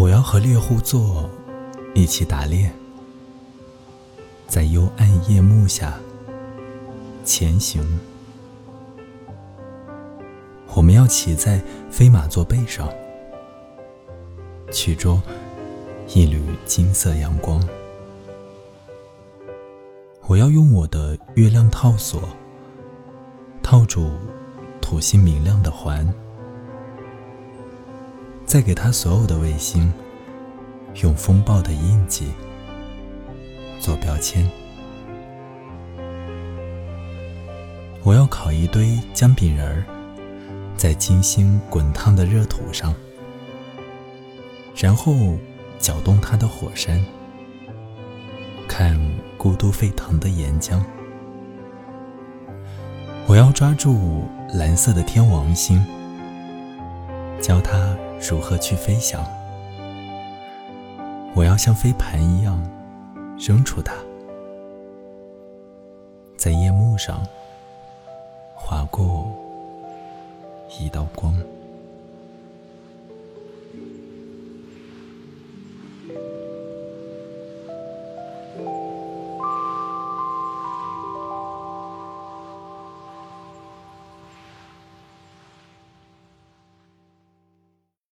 我要和猎户座一起打猎，在幽暗夜幕下前行。我们要骑在飞马座背上，去捉一缕金色阳光。我要用我的月亮套索套住土星明亮的环。再给他所有的卫星用风暴的印记做标签。我要烤一堆姜饼人儿，在金星滚烫的热土上，然后搅动它的火山，看咕嘟沸腾的岩浆。我要抓住蓝色的天王星，教它。如何去飞翔？我要像飞盘一样扔出它，在夜幕上划过一道光。